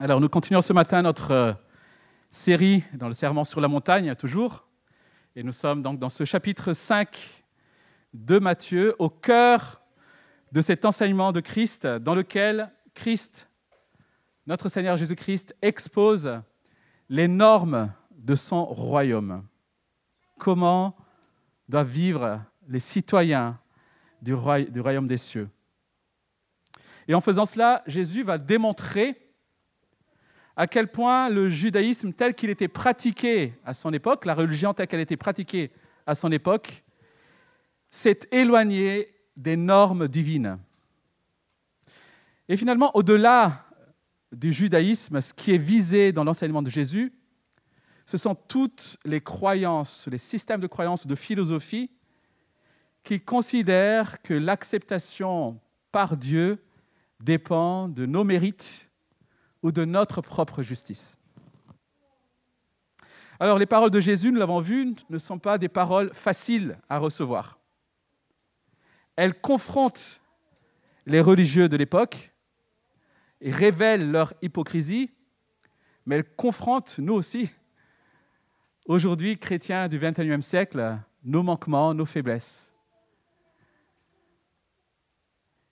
Alors, nous continuons ce matin notre euh, série dans le Serment sur la montagne, toujours. Et nous sommes donc dans ce chapitre 5 de Matthieu, au cœur de cet enseignement de Christ, dans lequel Christ, notre Seigneur Jésus-Christ, expose les normes de son royaume. Comment doivent vivre les citoyens du, royaume des cieux. Et en faisant cela, Jésus va démontrer à quel point le judaïsme tel qu'il était pratiqué à son époque, la religion telle qu'elle était pratiquée à son époque, s'est éloigné des normes divines. Et finalement, au-delà du judaïsme, ce qui est visé dans l'enseignement de Jésus, ce sont toutes les croyances, les systèmes de croyances, de philosophie qui considèrent que l'acceptation par Dieu dépend de nos mérites ou de notre propre justice. Alors les paroles de Jésus, nous l'avons vu, ne sont pas des paroles faciles à recevoir. Elles confrontent les religieux de l'époque et révèlent leur hypocrisie, mais elles confrontent nous aussi, aujourd'hui chrétiens du XXIe siècle, nos manquements, nos faiblesses.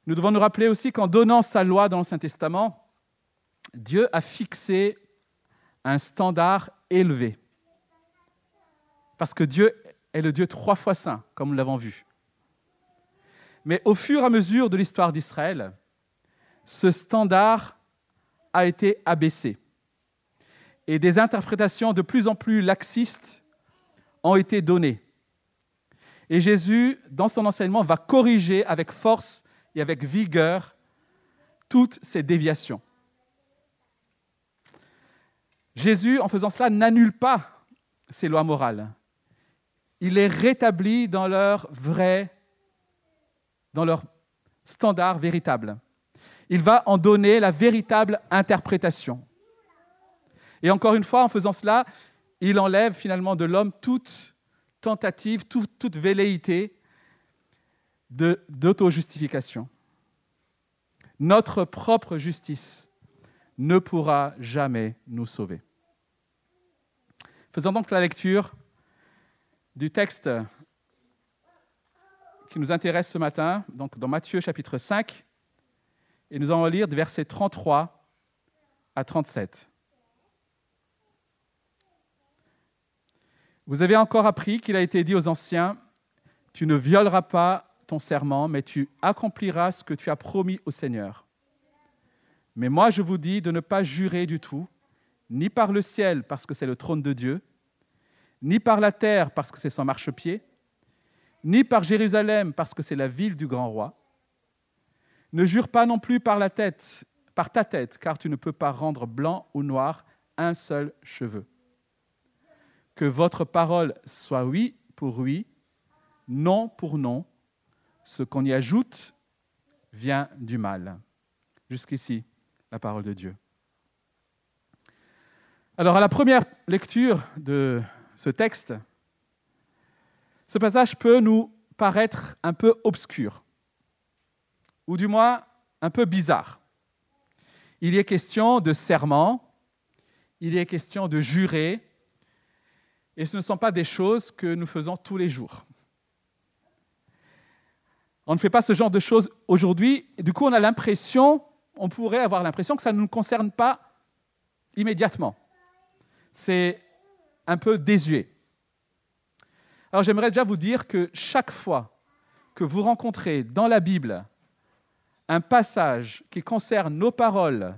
Nous devons nous rappeler aussi qu'en donnant sa loi dans l'Ancien Testament, Dieu a fixé un standard élevé. Parce que Dieu est le Dieu trois fois saint, comme nous l'avons vu. Mais au fur et à mesure de l'histoire d'Israël, ce standard a été abaissé. Et des interprétations de plus en plus laxistes ont été données. Et Jésus, dans son enseignement, va corriger avec force et avec vigueur toutes ces déviations. Jésus, en faisant cela, n'annule pas ces lois morales. Il les rétablit dans leur vrai, dans leur standard véritable. Il va en donner la véritable interprétation. Et encore une fois, en faisant cela, il enlève finalement de l'homme toute tentative, toute, toute velléité d'auto-justification. Notre propre justice ne pourra jamais nous sauver. Faisons donc la lecture du texte qui nous intéresse ce matin, donc dans Matthieu chapitre 5, et nous allons lire de versets 33 à 37. Vous avez encore appris qu'il a été dit aux anciens, Tu ne violeras pas ton serment, mais tu accompliras ce que tu as promis au Seigneur. Mais moi, je vous dis de ne pas jurer du tout, ni par le ciel, parce que c'est le trône de Dieu, ni par la terre, parce que c'est son marchepied, ni par Jérusalem, parce que c'est la ville du grand roi. Ne jure pas non plus par la tête, par ta tête, car tu ne peux pas rendre blanc ou noir un seul cheveu. Que votre parole soit oui pour oui, non pour non, ce qu'on y ajoute vient du mal. Jusqu'ici, la parole de Dieu. Alors, à la première lecture de ce texte, ce passage peut nous paraître un peu obscur, ou du moins un peu bizarre. Il y est question de serment, il y est question de jurer, et ce ne sont pas des choses que nous faisons tous les jours. On ne fait pas ce genre de choses aujourd'hui. Du coup, on a l'impression, on pourrait avoir l'impression que ça ne nous concerne pas immédiatement. C'est un peu désuet. Alors j'aimerais déjà vous dire que chaque fois que vous rencontrez dans la Bible un passage qui concerne nos paroles,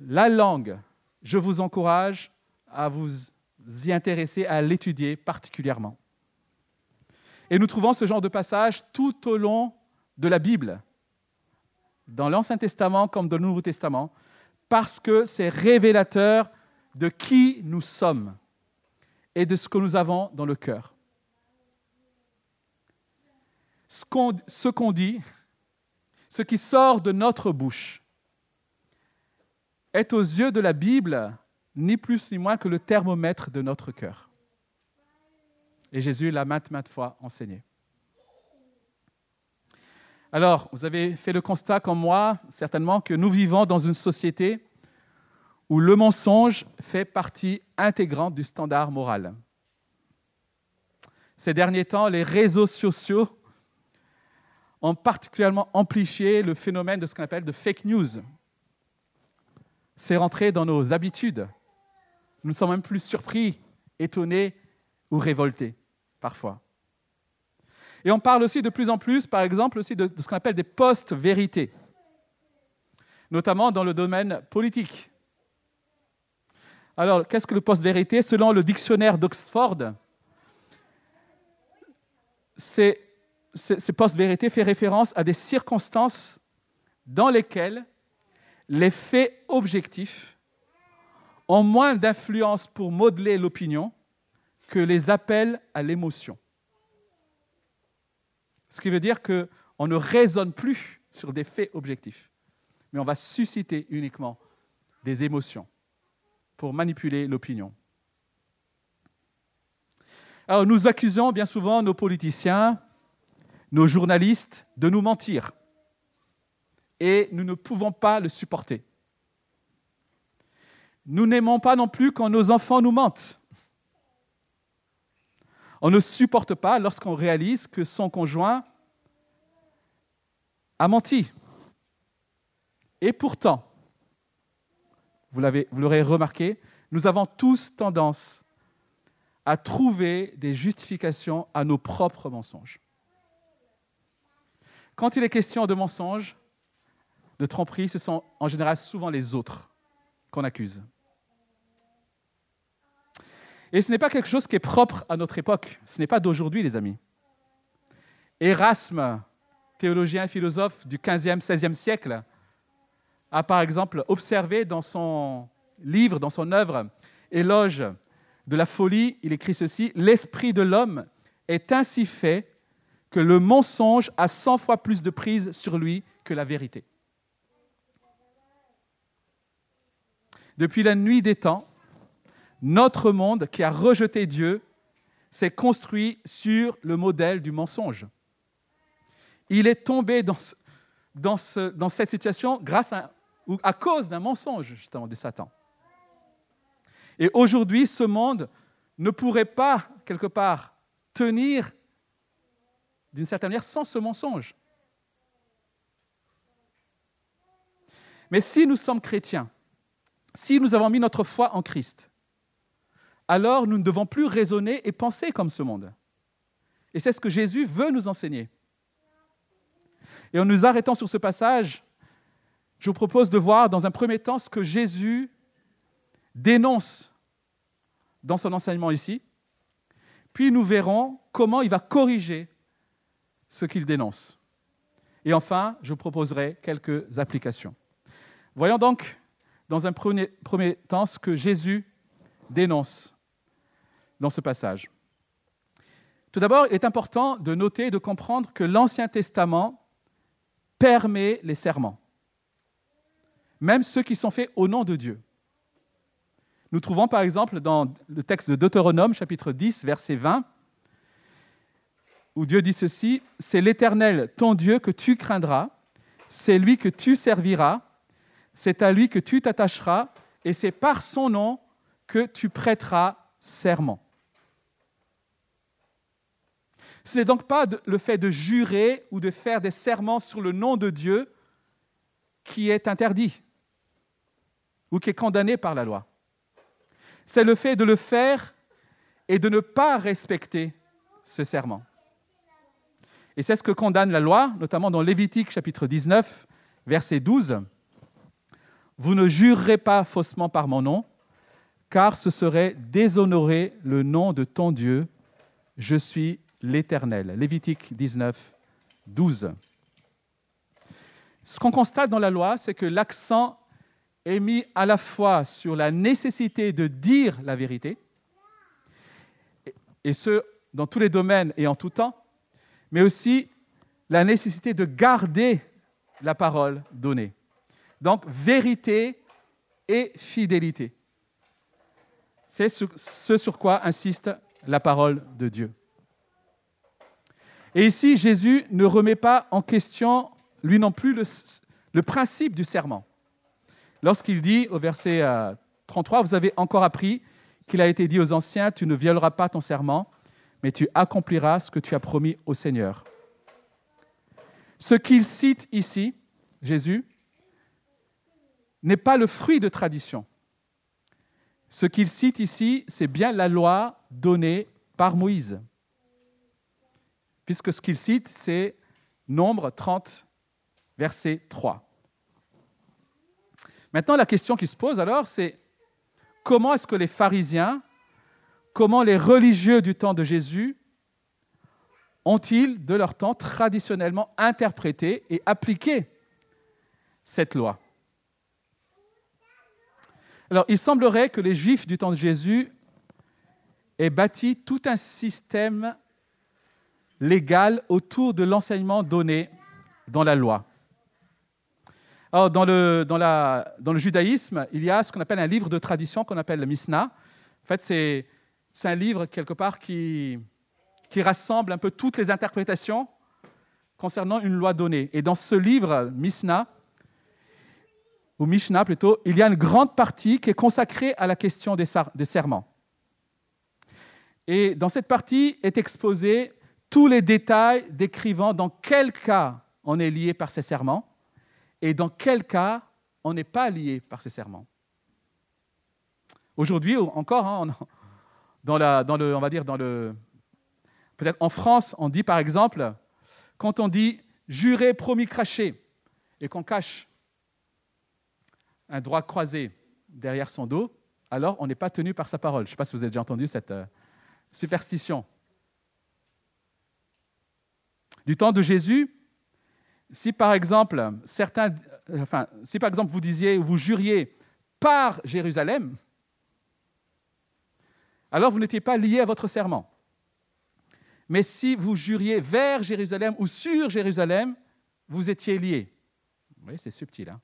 la langue, je vous encourage à vous y intéresser, à l'étudier particulièrement. Et nous trouvons ce genre de passage tout au long de la Bible, dans l'Ancien Testament comme dans le Nouveau Testament, parce que c'est révélateur de qui nous sommes et de ce que nous avons dans le cœur. Ce qu'on dit, ce qui sort de notre bouche, est aux yeux de la Bible ni plus ni moins que le thermomètre de notre cœur. Et Jésus l'a maintes, maintes fois enseigné. Alors, vous avez fait le constat comme moi, certainement, que nous vivons dans une société où le mensonge fait partie intégrante du standard moral. Ces derniers temps, les réseaux sociaux ont particulièrement amplifié le phénomène de ce qu'on appelle de fake news. C'est rentré dans nos habitudes. Nous ne sommes même plus surpris, étonnés ou révoltés, parfois. Et on parle aussi de plus en plus, par exemple, aussi de, ce qu'on appelle des post-vérités, notamment dans le domaine politique. Alors, qu'est-ce que le post-vérité? Selon le dictionnaire d'Oxford, ces, ces post-vérités fait référence à des circonstances dans lesquelles les faits objectifs ont moins d'influence pour modeler l'opinion que les appels à l'émotion. Ce qui veut dire qu'on ne raisonne plus sur des faits objectifs, mais on va susciter uniquement des émotions pour manipuler l'opinion. Nous accusons bien souvent nos politiciens, nos journalistes de nous mentir. Et nous ne pouvons pas le supporter. Nous n'aimons pas non plus quand nos enfants nous mentent. On ne supporte pas lorsqu'on réalise que son conjoint a menti. Et pourtant, vous l'aurez remarqué, nous avons tous tendance à trouver des justifications à nos propres mensonges. Quand il est question de mensonges, de tromperies, ce sont en général souvent les autres qu'on accuse. Et ce n'est pas quelque chose qui est propre à notre époque. Ce n'est pas d'aujourd'hui, les amis. Erasme, théologien philosophe du 15e, 16e siècle, a par exemple observé dans son livre, dans son œuvre, Éloge de la folie, il écrit ceci, L'esprit de l'homme est ainsi fait que le mensonge a 100 fois plus de prise sur lui que la vérité. Depuis la nuit des temps, notre monde qui a rejeté Dieu s'est construit sur le modèle du mensonge. Il est tombé dans, dans, dans cette situation grâce à, ou à cause d'un mensonge, justement, de Satan. Et aujourd'hui, ce monde ne pourrait pas, quelque part, tenir d'une certaine manière sans ce mensonge. Mais si nous sommes chrétiens, si nous avons mis notre foi en Christ, alors nous ne devons plus raisonner et penser comme ce monde. Et c'est ce que Jésus veut nous enseigner. Et en nous arrêtant sur ce passage, je vous propose de voir dans un premier temps ce que Jésus dénonce dans son enseignement ici. Puis nous verrons comment il va corriger ce qu'il dénonce. Et enfin, je vous proposerai quelques applications. Voyons donc dans un premier, premier temps ce que Jésus dénonce dans ce passage. Tout d'abord, il est important de noter et de comprendre que l'Ancien Testament permet les serments, même ceux qui sont faits au nom de Dieu. Nous trouvons par exemple dans le texte de Deutéronome, chapitre 10, verset 20, où Dieu dit ceci, C'est l'Éternel, ton Dieu, que tu craindras, c'est lui que tu serviras, c'est à lui que tu t'attacheras, et c'est par son nom que tu prêteras serment. Ce n'est donc pas le fait de jurer ou de faire des serments sur le nom de Dieu qui est interdit ou qui est condamné par la loi. C'est le fait de le faire et de ne pas respecter ce serment. Et c'est ce que condamne la loi, notamment dans Lévitique chapitre 19, verset 12. Vous ne jurerez pas faussement par mon nom, car ce serait déshonorer le nom de ton Dieu. Je suis l'Éternel. Lévitique 19, 12. Ce qu'on constate dans la loi, c'est que l'accent est mis à la fois sur la nécessité de dire la vérité, et ce, dans tous les domaines et en tout temps, mais aussi la nécessité de garder la parole donnée. Donc, vérité et fidélité. C'est ce sur quoi insiste la parole de Dieu. Et ici, Jésus ne remet pas en question, lui non plus, le, principe du serment. Lorsqu'il dit au verset 33, vous avez encore appris qu'il a été dit aux anciens, tu ne violeras pas ton serment, mais tu accompliras ce que tu as promis au Seigneur. Ce qu'il cite ici, Jésus, n'est pas le fruit de tradition. Ce qu'il cite ici, c'est bien la loi donnée par Moïse. Puisque ce qu'il cite, c'est Nombre 30, verset 3. Maintenant, la question qui se pose alors, c'est comment est-ce que les pharisiens, comment les religieux du temps de Jésus ont-ils, de leur temps, traditionnellement interprété et appliqué cette loi? Alors, il semblerait que les Juifs du temps de Jésus aient bâti tout un système légal autour de l'enseignement donné dans la loi. Dans le, dans, le judaïsme, il y a ce qu'on appelle un livre de tradition qu'on appelle le Mishnah. En fait, c'est, un livre, quelque part, qui, rassemble un peu toutes les interprétations concernant une loi donnée. Et dans ce livre, Mishnah, ou Mishnah plutôt, il y a une grande partie qui est consacrée à la question des serments. Et dans cette partie est exposé tous les détails décrivant dans quel cas on est lié par ces serments et dans quel cas on n'est pas lié par ces serments? Aujourd'hui encore, hein, la, dans, le, on va dire dans le, peut-être en France, on dit par exemple, quand on dit juré, promis, craché, et qu'on cache un droit croisé derrière son dos, alors on n'est pas tenu par sa parole. Je ne sais pas si vous avez déjà entendu cette euh, superstition. Du temps de Jésus, si par exemple, certains, enfin, si par exemple vous disiez ou vous juriez par Jérusalem, alors vous n'étiez pas lié à votre serment. Mais si vous juriez vers Jérusalem ou sur Jérusalem, vous étiez lié. Oui, c'est subtil. Hein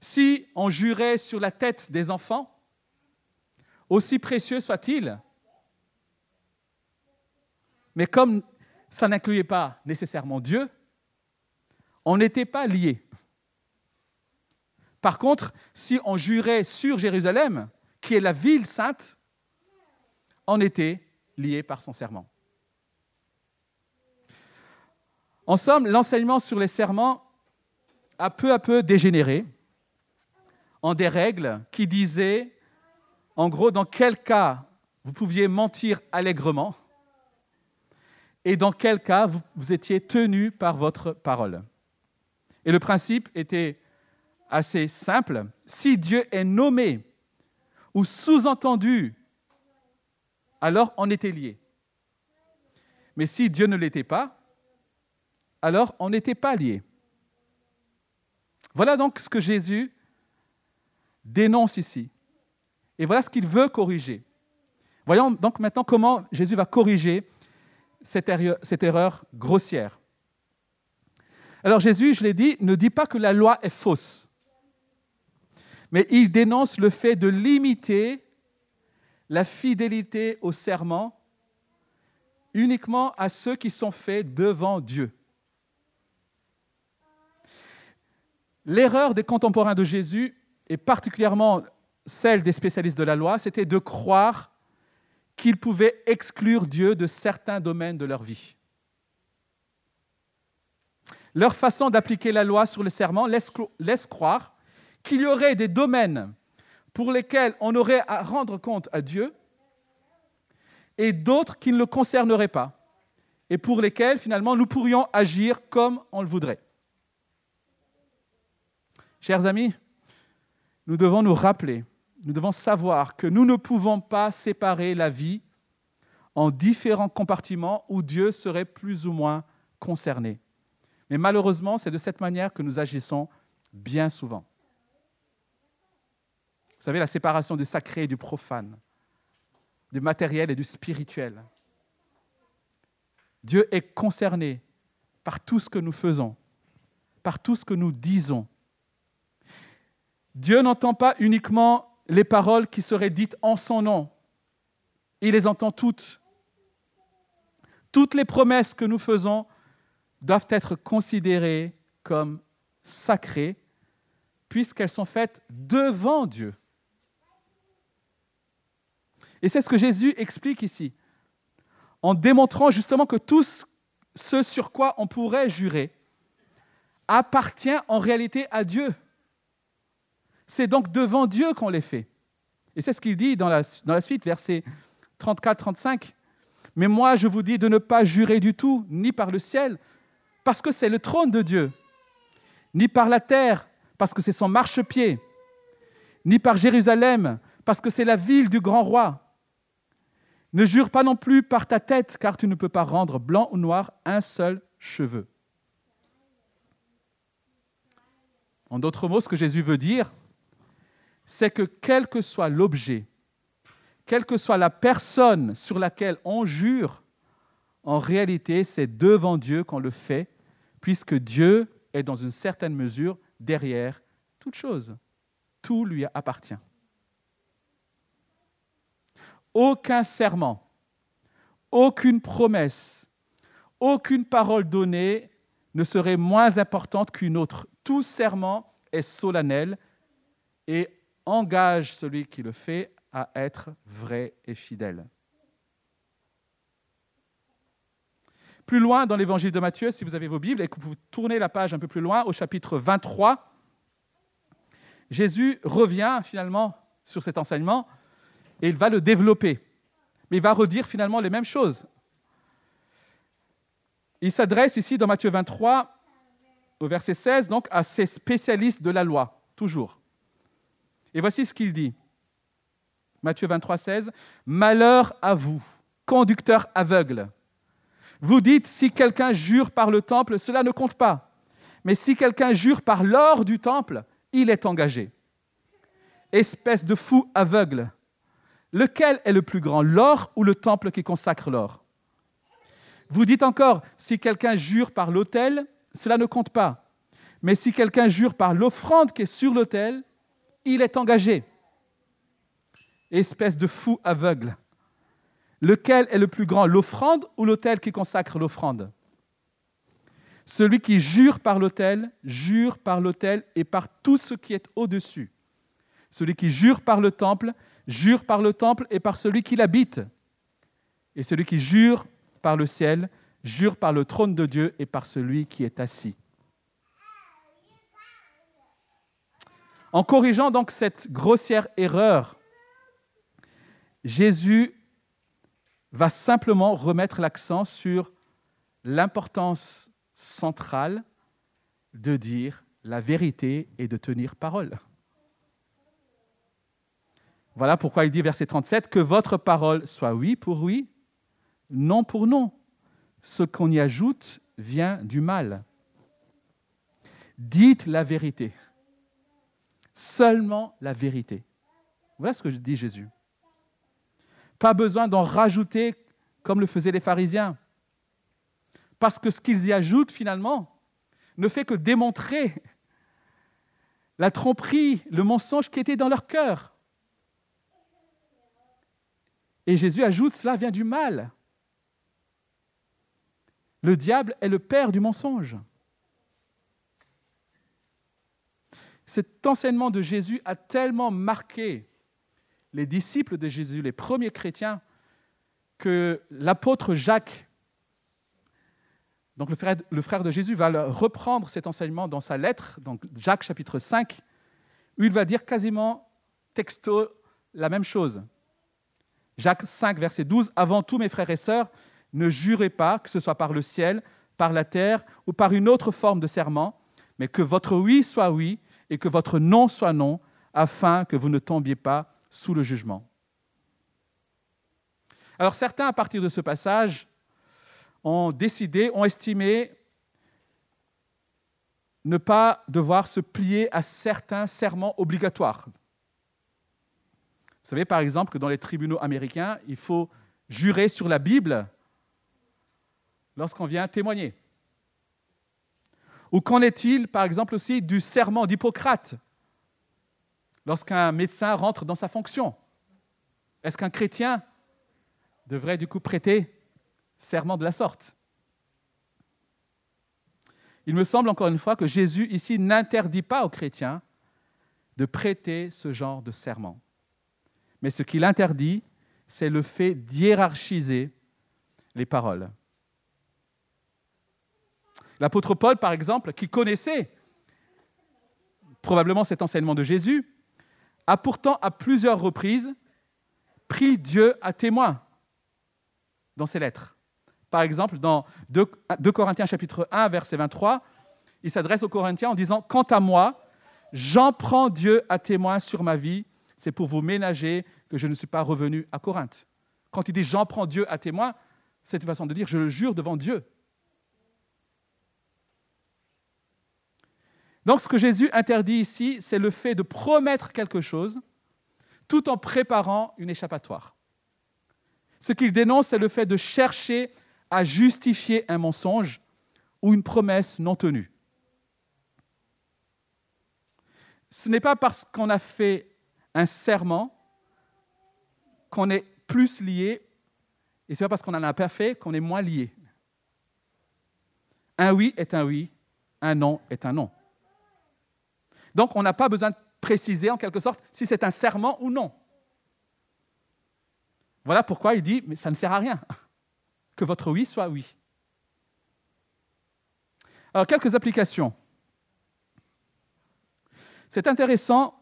si on jurait sur la tête des enfants, aussi précieux soit-il, mais comme ça n'incluait pas nécessairement Dieu, on n'était pas liés. Par contre, si on jurait sur Jérusalem, qui est la ville sainte, on était lié par son serment. En somme, l'enseignement sur les serments a peu à peu dégénéré en des règles qui disaient, en gros, dans quel cas vous pouviez mentir allègrement et dans quel cas vous, étiez tenu par votre parole. Et le principe était assez simple. Si Dieu est nommé ou sous-entendu, alors on était lié. Mais si Dieu ne l'était pas, alors on n'était pas lié. Voilà donc ce que Jésus dénonce ici. Et voilà ce qu'il veut corriger. Voyons donc maintenant comment Jésus va corriger cette erreur, grossière. Alors Jésus, je l'ai dit, ne dit pas que la loi est fausse, mais il dénonce le fait de limiter la fidélité au serment uniquement à ceux qui sont faits devant Dieu. L'erreur des contemporains de Jésus, et particulièrement celle des spécialistes de la loi, c'était de croire qu'ils pouvaient exclure Dieu de certains domaines de leur vie. Leur façon d'appliquer la loi sur le serment laisse, croire qu'il y aurait des domaines pour lesquels on aurait à rendre compte à Dieu et d'autres qui ne le concerneraient pas et pour lesquels finalement nous pourrions agir comme on le voudrait. Chers amis, nous devons nous rappeler nous devons savoir que nous ne pouvons pas séparer la vie en différents compartiments où Dieu serait plus ou moins concerné. Mais malheureusement, c'est de cette manière que nous agissons bien souvent. Vous savez, la séparation du sacré et du profane, du matériel et du spirituel. Dieu est concerné par tout ce que nous faisons, par tout ce que nous disons. Dieu n'entend pas uniquement les paroles qui seraient dites en son nom. Il les entend toutes. Toutes les promesses que nous faisons doivent être considérées comme sacrées puisqu'elles sont faites devant Dieu. Et c'est ce que Jésus explique ici, en démontrant justement que tout ce sur quoi on pourrait jurer appartient en réalité à Dieu. C'est donc devant Dieu qu'on les fait. Et c'est ce qu'il dit dans la, dans la suite, versets 34-35. Mais moi, je vous dis de ne pas jurer du tout, ni par le ciel, parce que c'est le trône de Dieu, ni par la terre, parce que c'est son marchepied, ni par Jérusalem, parce que c'est la ville du grand roi. Ne jure pas non plus par ta tête, car tu ne peux pas rendre blanc ou noir un seul cheveu. En d'autres mots, ce que Jésus veut dire, c'est que quel que soit l'objet, quelle que soit la personne sur laquelle on jure, en réalité, c'est devant Dieu qu'on le fait, puisque Dieu est dans une certaine mesure derrière toute chose. Tout lui appartient. Aucun serment, aucune promesse, aucune parole donnée ne serait moins importante qu'une autre. Tout serment est solennel et engage celui qui le fait à être vrai et fidèle. Plus loin dans l'évangile de Matthieu, si vous avez vos Bibles et que vous tournez la page un peu plus loin, au chapitre 23, Jésus revient finalement sur cet enseignement et il va le développer. Mais il va redire finalement les mêmes choses. Il s'adresse ici dans Matthieu 23, au verset 16, donc à ces spécialistes de la loi, toujours. Et voici ce qu'il dit. Matthieu 23, 16. Malheur à vous, conducteurs aveugles. Vous dites, si quelqu'un jure par le temple, cela ne compte pas. Mais si quelqu'un jure par l'or du temple, il est engagé. Espèce de fou aveugle. Lequel est le plus grand, l'or ou le temple qui consacre l'or? Vous dites encore, si quelqu'un jure par l'autel, cela ne compte pas. Mais si quelqu'un jure par l'offrande qui est sur l'autel, il est engagé. Espèce de fou aveugle. Lequel est le plus grand, l'offrande ou l'autel qui consacre l'offrande? Celui qui jure par l'autel, jure par l'autel et par tout ce qui est au-dessus. Celui qui jure par le temple, jure par le temple et par celui qui l'habite. Et celui qui jure par le ciel, jure par le trône de Dieu et par celui qui est assis. En corrigeant donc cette grossière erreur, Jésus va simplement remettre l'accent sur l'importance centrale de dire la vérité et de tenir parole. Voilà pourquoi il dit, verset 37, que votre parole soit oui pour oui, non pour non. Ce qu'on y ajoute vient du mal. Dites la vérité seulement la vérité. Voilà ce que dit Jésus. Pas besoin d'en rajouter comme le faisaient les pharisiens. Parce que ce qu'ils y ajoutent finalement ne fait que démontrer la tromperie, le mensonge qui était dans leur cœur. Et Jésus ajoute, cela vient du mal. Le diable est le père du mensonge. Cet enseignement de Jésus a tellement marqué les disciples de Jésus, les premiers chrétiens, que l'apôtre Jacques, donc le frère, de Jésus, va reprendre cet enseignement dans sa lettre, donc Jacques chapitre 5, où il va dire quasiment texto la même chose. Jacques 5, verset 12, Avant tout, mes frères et sœurs, ne jurez pas, que ce soit par le ciel, par la terre ou par une autre forme de serment, mais que votre oui soit oui et que votre non soit non, afin que vous ne tombiez pas sous le jugement. Alors certains, à partir de ce passage, ont décidé, ont estimé ne pas devoir se plier à certains serments obligatoires. Vous savez par exemple que dans les tribunaux américains, il faut jurer sur la Bible lorsqu'on vient témoigner. Ou qu'en est-il, par exemple, aussi du serment d'Hippocrate lorsqu'un médecin rentre dans sa fonction? Est-ce qu'un chrétien devrait du coup prêter serment de la sorte? Il me semble encore une fois que Jésus ici n'interdit pas aux chrétiens de prêter ce genre de serment. Mais ce qu'il interdit, c'est le fait d'hiérarchiser les paroles. L'apôtre Paul, par exemple, qui connaissait probablement cet enseignement de Jésus, a pourtant à plusieurs reprises pris Dieu à témoin dans ses lettres. Par exemple, dans 2, Corinthiens chapitre 1, verset 23, il s'adresse aux Corinthiens en disant, Quant à moi, j'en prends Dieu à témoin sur ma vie, c'est pour vous ménager que je ne suis pas revenu à Corinthe. Quand il dit j'en prends Dieu à témoin, c'est une façon de dire je le jure devant Dieu. Donc ce que Jésus interdit ici, c'est le fait de promettre quelque chose tout en préparant une échappatoire. Ce qu'il dénonce, c'est le fait de chercher à justifier un mensonge ou une promesse non tenue. Ce n'est pas parce qu'on a fait un serment qu'on est plus lié, et ce n'est pas parce qu'on n'en a pas fait qu'on est moins lié. Un oui est un oui, un non est un non. Donc on n'a pas besoin de préciser en quelque sorte si c'est un serment ou non. Voilà pourquoi il dit, mais ça ne sert à rien que votre oui soit oui. Alors quelques applications. C'est intéressant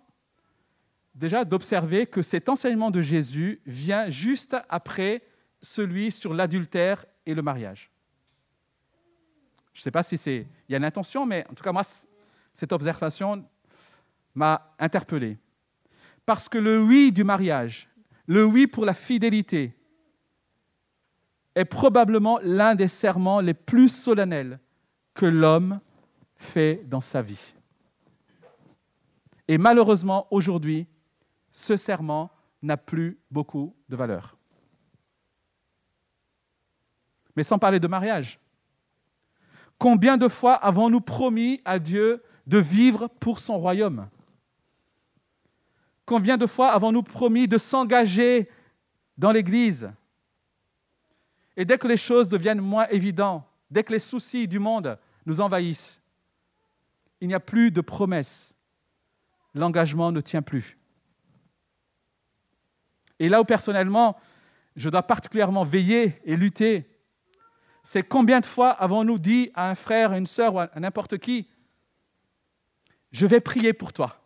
déjà d'observer que cet enseignement de Jésus vient juste après celui sur l'adultère et le mariage. Je ne sais pas si c'est il y a une intention, mais en tout cas moi cette observation m'a interpellé. Parce que le oui du mariage, le oui pour la fidélité, est probablement l'un des serments les plus solennels que l'homme fait dans sa vie. Et malheureusement, aujourd'hui, ce serment n'a plus beaucoup de valeur. Mais sans parler de mariage. Combien de fois avons-nous promis à Dieu de vivre pour son royaume? Combien de fois avons-nous promis de s'engager dans l'Église? Et dès que les choses deviennent moins évidentes, dès que les soucis du monde nous envahissent, il n'y a plus de promesses. L'engagement ne tient plus. Et là où personnellement, je dois particulièrement veiller et lutter, c'est combien de fois avons-nous dit à un frère, à une sœur ou à n'importe qui, je vais prier pour toi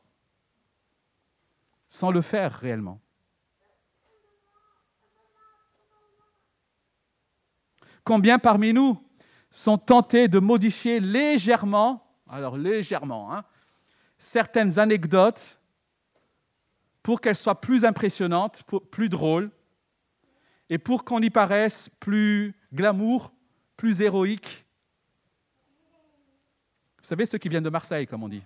sans le faire réellement. Combien parmi nous sont tentés de modifier légèrement, alors légèrement, hein, certaines anecdotes pour qu'elles soient plus impressionnantes, plus drôles, et pour qu'on y paraisse plus glamour, plus héroïque? Vous savez, ceux qui viennent de Marseille, comme on dit.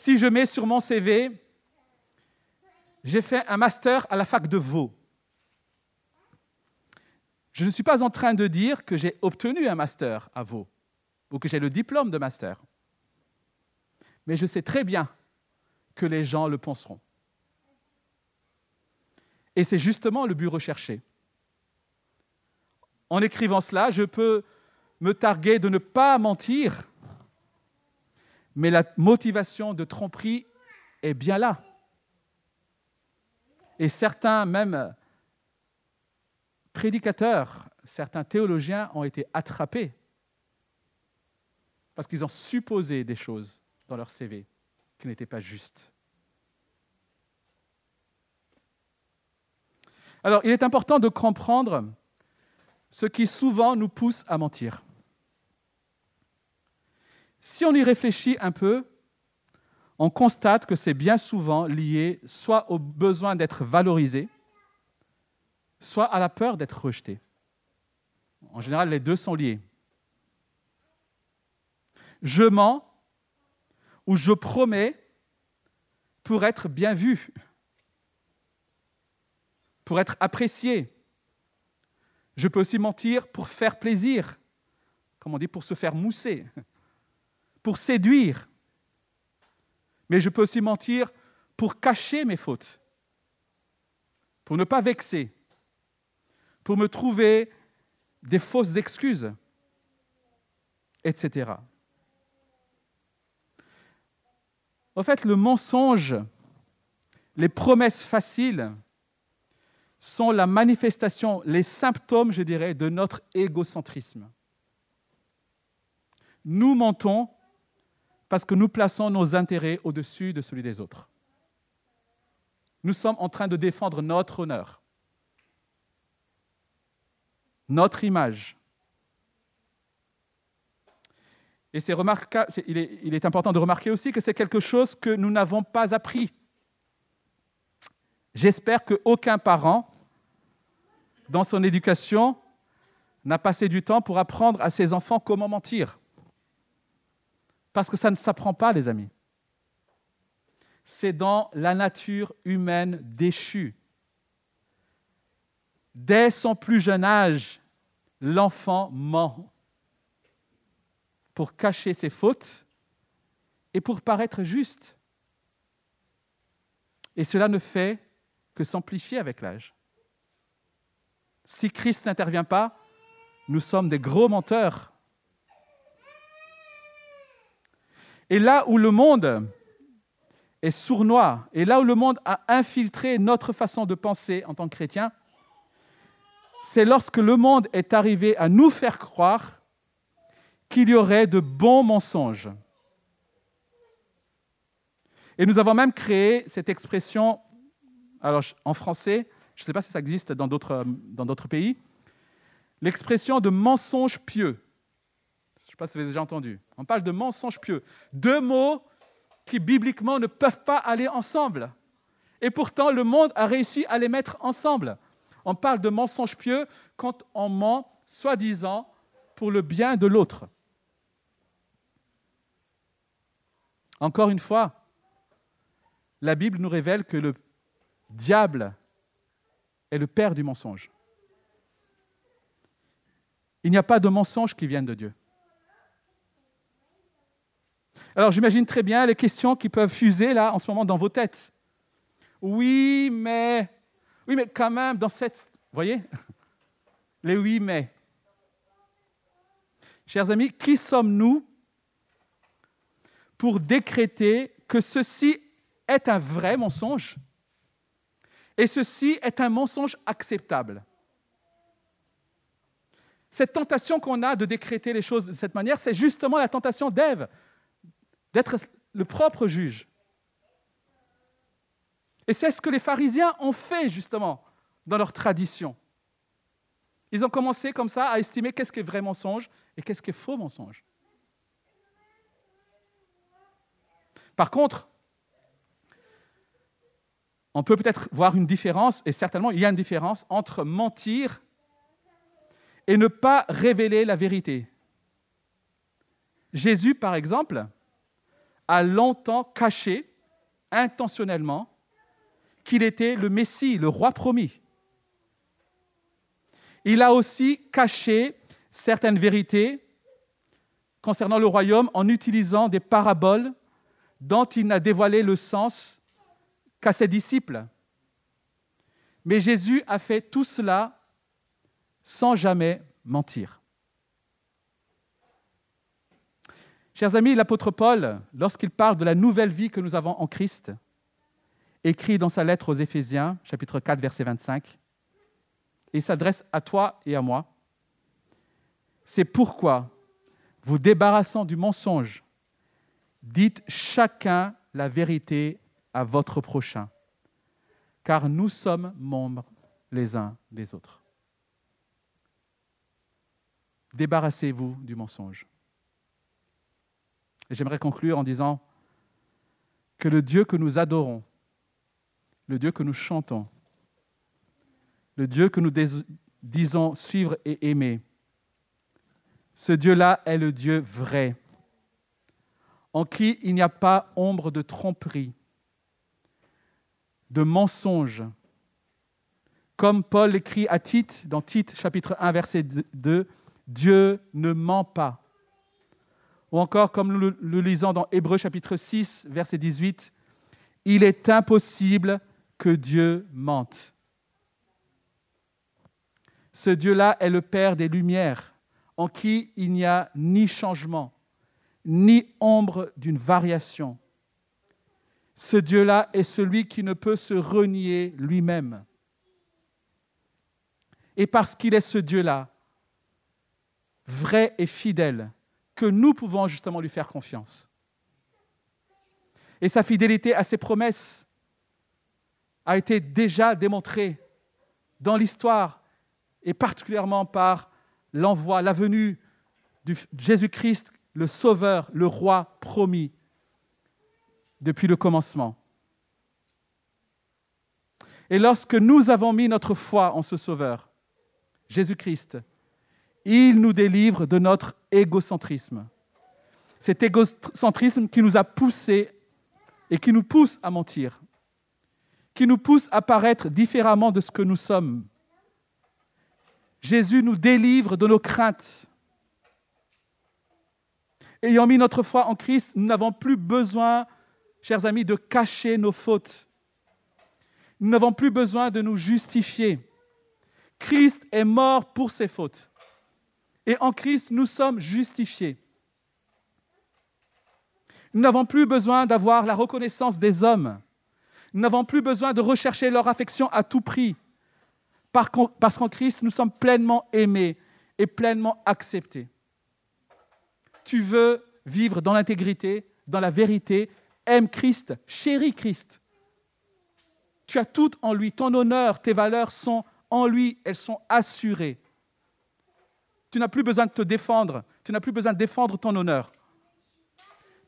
Si je mets sur mon CV, j'ai fait un master à la fac de Vaud. Je ne suis pas en train de dire que j'ai obtenu un master à Vaud ou que j'ai le diplôme de master. Mais je sais très bien que les gens le penseront. Et c'est justement le but recherché. En écrivant cela, je peux me targuer de ne pas mentir mais la motivation de tromperie est bien là. Et certains, même prédicateurs, certains théologiens ont été attrapés parce qu'ils ont supposé des choses dans leur CV qui n'étaient pas justes. Alors, il est important de comprendre ce qui souvent nous pousse à mentir. Si on y réfléchit un peu, on constate que c'est bien souvent lié soit au besoin d'être valorisé, soit à la peur d'être rejeté. En général, les deux sont liés. Je mens ou je promets pour être bien vu, pour être apprécié. Je peux aussi mentir pour faire plaisir, comme on dit, pour se faire mousser pour séduire. Mais je peux aussi mentir pour cacher mes fautes, pour ne pas vexer, pour me trouver des fausses excuses, etc. En fait, le mensonge, les promesses faciles sont la manifestation, les symptômes, je dirais, de notre égocentrisme. Nous mentons parce que nous plaçons nos intérêts au-dessus de celui des autres. Nous sommes en train de défendre notre honneur, notre image. Et il, il est important de remarquer aussi que c'est quelque chose que nous n'avons pas appris. J'espère qu'aucun parent, dans son éducation, n'a passé du temps pour apprendre à ses enfants comment mentir. Parce que ça ne s'apprend pas, les amis. C'est dans la nature humaine déchue. Dès son plus jeune âge, l'enfant ment pour cacher ses fautes et pour paraître juste. Et cela ne fait que s'amplifier avec l'âge. Si Christ n'intervient pas, nous sommes des gros menteurs. Et là où le monde est sournois, et là où le monde a infiltré notre façon de penser en tant que chrétien, c'est lorsque le monde est arrivé à nous faire croire qu'il y aurait de bons mensonges. Et nous avons même créé cette expression, alors en français, je ne sais pas si ça existe dans d'autres, pays, l'expression de mensonge pieux pas si vous avez déjà entendu. On parle de mensonge pieux. Deux mots qui bibliquement ne peuvent pas aller ensemble. Et pourtant, le monde a réussi à les mettre ensemble. On parle de mensonge pieux quand on ment, soi-disant, pour le bien de l'autre. Encore une fois, la Bible nous révèle que le diable est le père du mensonge. Il n'y a pas de mensonge qui vienne de Dieu. Alors j'imagine très bien les questions qui peuvent fuser là en ce moment dans vos têtes. Oui, mais, oui, mais quand même, dans cette, voyez, les oui, mais. Chers amis, qui sommes-nous pour décréter que ceci est un vrai mensonge et ceci est un mensonge acceptable? Cette tentation qu'on a de décréter les choses de cette manière, c'est justement la tentation d'Ève d'être le propre juge. Et c'est ce que les pharisiens ont fait justement dans leur tradition. Ils ont commencé comme ça à estimer qu'est-ce qui est vrai mensonge et qu'est-ce qui est faux mensonge. Par contre, on peut peut-être voir une différence, et certainement il y a une différence, entre mentir et ne pas révéler la vérité. Jésus, par exemple, a longtemps caché, intentionnellement, qu'il était le Messie, le roi promis. Il a aussi caché certaines vérités concernant le royaume en utilisant des paraboles dont il n'a dévoilé le sens qu'à ses disciples. Mais Jésus a fait tout cela sans jamais mentir. Chers amis, l'apôtre Paul, lorsqu'il parle de la nouvelle vie que nous avons en Christ, écrit dans sa lettre aux Éphésiens, chapitre 4, verset 25, et s'adresse à toi et à moi, c'est pourquoi, vous débarrassant du mensonge, dites chacun la vérité à votre prochain, car nous sommes membres les uns des autres. Débarrassez-vous du mensonge. Et j'aimerais conclure en disant que le Dieu que nous adorons, le Dieu que nous chantons, le Dieu que nous disons suivre et aimer, ce Dieu-là est le Dieu vrai, en qui il n'y a pas ombre de tromperie, de mensonge. Comme Paul écrit à Tite, dans Tite chapitre 1, verset 2, Dieu ne ment pas. Ou encore, comme nous le lisons dans Hébreu chapitre 6, verset 18, Il est impossible que Dieu mente. Ce Dieu-là est le Père des Lumières, en qui il n'y a ni changement, ni ombre d'une variation. Ce Dieu-là est celui qui ne peut se renier lui-même. Et parce qu'il est ce Dieu-là, vrai et fidèle, que nous pouvons justement lui faire confiance. Et sa fidélité à ses promesses a été déjà démontrée dans l'histoire, et particulièrement par l'envoi, la venue de Jésus-Christ, le Sauveur, le Roi promis depuis le commencement. Et lorsque nous avons mis notre foi en ce Sauveur, Jésus-Christ, il nous délivre de notre égocentrisme. Cet égocentrisme qui nous a poussés et qui nous pousse à mentir, qui nous pousse à paraître différemment de ce que nous sommes. Jésus nous délivre de nos craintes. Ayant mis notre foi en Christ, nous n'avons plus besoin, chers amis, de cacher nos fautes. Nous n'avons plus besoin de nous justifier. Christ est mort pour ses fautes. Et en Christ, nous sommes justifiés. Nous n'avons plus besoin d'avoir la reconnaissance des hommes. Nous n'avons plus besoin de rechercher leur affection à tout prix. Parce qu'en Christ, nous sommes pleinement aimés et pleinement acceptés. Tu veux vivre dans l'intégrité, dans la vérité, aime Christ, chéris Christ. Tu as tout en lui, ton honneur, tes valeurs sont en lui, elles sont assurées. Tu n'as plus besoin de te défendre, tu n'as plus besoin de défendre ton honneur.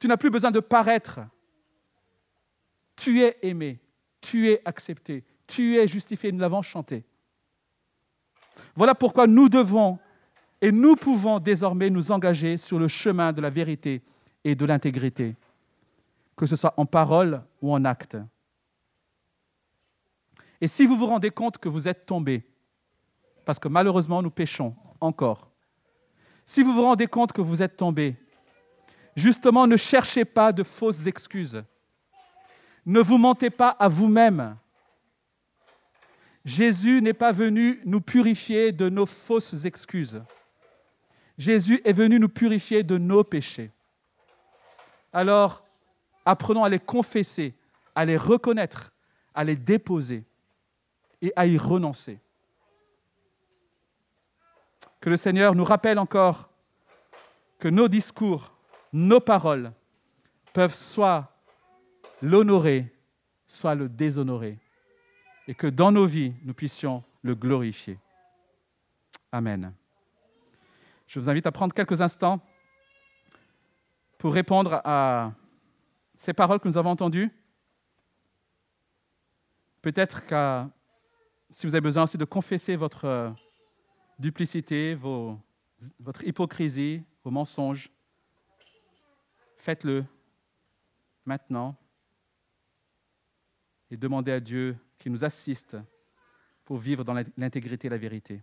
Tu n'as plus besoin de paraître. Tu es aimé, tu es accepté, tu es justifié, nous l'avons chanté. Voilà pourquoi nous devons et nous pouvons désormais nous engager sur le chemin de la vérité et de l'intégrité, que ce soit en parole ou en acte. Et si vous vous rendez compte que vous êtes tombé, parce que malheureusement nous péchons encore, si vous vous rendez compte que vous êtes tombé, justement, ne cherchez pas de fausses excuses. Ne vous mentez pas à vous-même. Jésus n'est pas venu nous purifier de nos fausses excuses. Jésus est venu nous purifier de nos péchés. Alors, apprenons à les confesser, à les reconnaître, à les déposer et à y renoncer. Que le Seigneur nous rappelle encore que nos discours, nos paroles peuvent soit l'honorer, soit le déshonorer, et que dans nos vies, nous puissions le glorifier. Amen. Je vous invite à prendre quelques instants pour répondre à ces paroles que nous avons entendues. Peut-être que si vous avez besoin aussi de confesser votre duplicité, votre hypocrisie, vos mensonges, faites-le maintenant et demandez à Dieu qu'il nous assiste pour vivre dans l'intégrité et la vérité.